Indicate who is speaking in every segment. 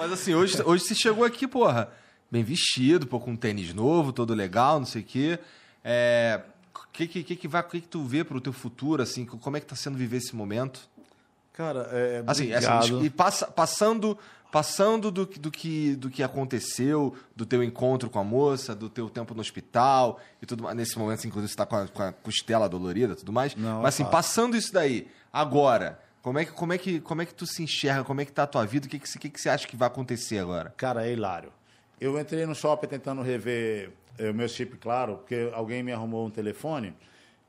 Speaker 1: mas assim, hoje, hoje você chegou aqui, porra, bem vestido, pô, com um tênis novo, todo legal, não sei o quê. É, o que, que, que, vai, que, que tu vê pro teu futuro, assim? Como é que tá sendo viver esse momento?
Speaker 2: Cara, é.
Speaker 1: Assim, assim e passa, passando passando do, do, que, do que aconteceu, do teu encontro com a moça, do teu tempo no hospital e tudo mais. Nesse momento, inclusive, você está com, com, a costela dolorida e tudo mais. Não, Mas assim, tá. passando isso daí, agora, como é, que, como, é que, como é que tu se enxerga? Como é que tá a tua vida? O que, que, que, que você acha que vai acontecer agora?
Speaker 2: Cara, é hilário. Eu entrei no shopping tentando rever eh, o meu chip, claro, porque alguém me arrumou um telefone.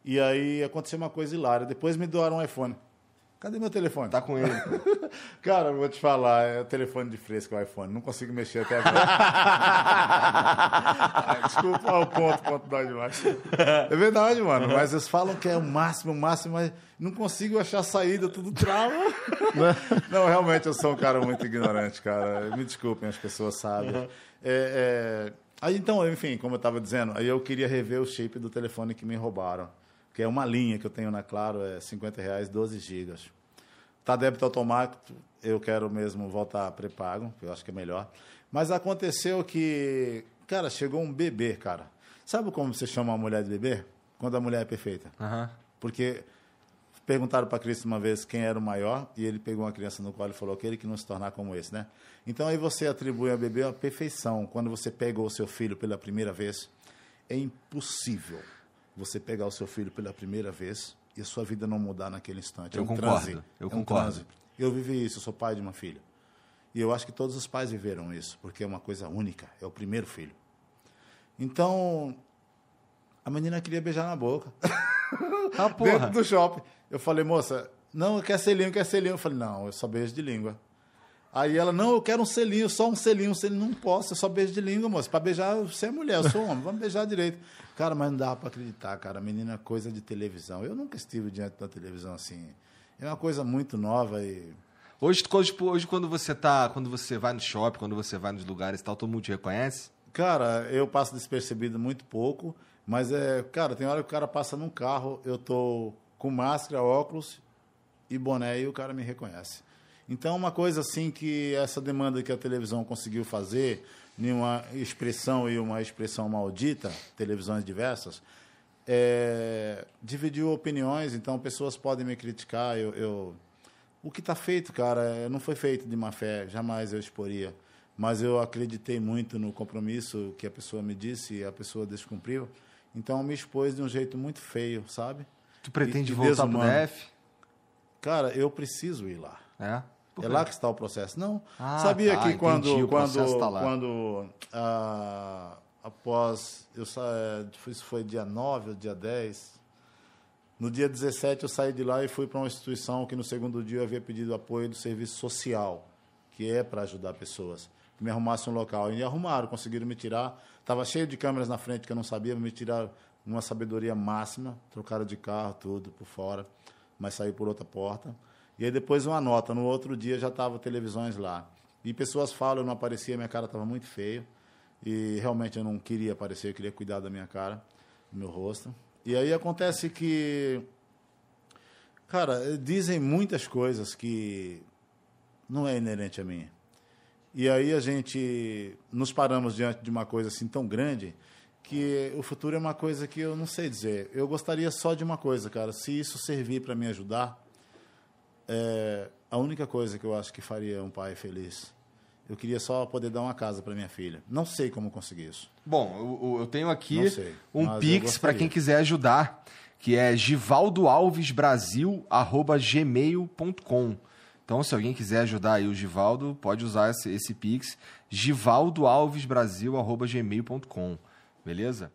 Speaker 2: E aí aconteceu uma coisa hilária. Depois me doaram um iPhone. Cadê meu telefone?
Speaker 1: Tá com ele.
Speaker 2: Cara, eu vou te falar, é o telefone de fresco, o iPhone. Não consigo mexer até agora. Desculpa o ponto, ponto dói demais. É verdade, mano. Mas eles falam que é o máximo, o máximo, mas não consigo achar saída, tudo trava. não, realmente eu sou um cara muito ignorante, cara. Me desculpem, as pessoas sabem. Uhum. É, é... Aí então, enfim, como eu estava dizendo, aí eu queria rever o shape do telefone que me roubaram que é uma linha que eu tenho na Claro, é 50 reais, 12 gigas. Tá débito automático, eu quero mesmo voltar pré-pago, eu acho que é melhor. Mas aconteceu que, cara, chegou um bebê, cara. Sabe como você chama uma mulher de bebê? Quando a mulher é perfeita.
Speaker 1: Uhum.
Speaker 2: Porque perguntaram para Cristo uma vez quem era o maior e ele pegou uma criança no colo e falou aquele que não se tornar como esse, né? Então aí você atribui ao bebê a perfeição. Quando você pegou o seu filho pela primeira vez, é impossível você pegar o seu filho pela primeira vez e a sua vida não mudar naquele instante.
Speaker 1: Eu é um concordo. Transe. Eu é um concordo. Transe.
Speaker 2: Eu vivi isso, eu sou pai de uma filha. E eu acho que todos os pais viveram isso, porque é uma coisa única, é o primeiro filho. Então, a menina queria beijar na boca.
Speaker 1: Ah.
Speaker 2: Dentro do shopping. Eu falei, moça, não, quer selinho, quer selinho. Eu falei, não, eu só beijo de língua. Aí ela, não, eu quero um selinho, só um selinho. Um selinho, não posso, é só beijo de língua, moço. Para beijar, você é mulher, eu sou homem, vamos beijar direito. Cara, mas não dá para acreditar, cara. Menina é coisa de televisão. Eu nunca estive diante da televisão assim. É uma coisa muito nova e.
Speaker 1: Hoje, hoje, hoje quando você tá. Quando você vai no shopping, quando você vai nos lugares e tal, todo mundo te reconhece?
Speaker 2: Cara, eu passo despercebido muito pouco, mas é. Cara, tem hora que o cara passa num carro, eu tô com máscara, óculos e boné e o cara me reconhece. Então, uma coisa assim que essa demanda que a televisão conseguiu fazer, uma expressão e uma expressão maldita, televisões diversas, é, dividiu opiniões, então pessoas podem me criticar. Eu, eu o que está feito, cara, não foi feito de má fé, jamais eu exporia. Mas eu acreditei muito no compromisso que a pessoa me disse e a pessoa descumpriu. Então me expôs de um jeito muito feio, sabe?
Speaker 1: Tu pretende e, voltar para o DF?
Speaker 2: Cara, eu preciso ir lá.
Speaker 1: É?
Speaker 2: É lá que está o processo. Não. Ah, Sabia tá, que quando, entendi, quando, tá quando ah, após, eu sa... isso foi dia 9 ou dia 10, no dia 17 eu saí de lá e fui para uma instituição que no segundo dia eu havia pedido apoio do serviço social, que é para ajudar pessoas. Que me arrumasse um local. E arrumaram, conseguiram me tirar. Estava cheio de câmeras na frente que eu não sabia, me tiraram uma sabedoria máxima, trocaram de carro, tudo por fora, mas saí por outra porta. E aí depois uma nota, no outro dia já estava televisões lá. E pessoas falam, eu não aparecia, minha cara estava muito feia. E realmente eu não queria aparecer, eu queria cuidar da minha cara, do meu rosto. E aí acontece que, cara, dizem muitas coisas que não é inerente a mim. E aí a gente nos paramos diante de uma coisa assim tão grande que o futuro é uma coisa que eu não sei dizer. Eu gostaria só de uma coisa, cara, se isso servir para me ajudar, é a única coisa que eu acho que faria um pai feliz. Eu queria só poder dar uma casa para minha filha. Não sei como conseguir isso.
Speaker 1: Bom, eu, eu tenho aqui sei, um Pix para quem quiser ajudar, que é givaldoalvesbrasil.gmail.com. Então, se alguém quiser ajudar aí o Givaldo, pode usar esse, esse Pix, givaldoalvesbrasil.gmail.com. Beleza?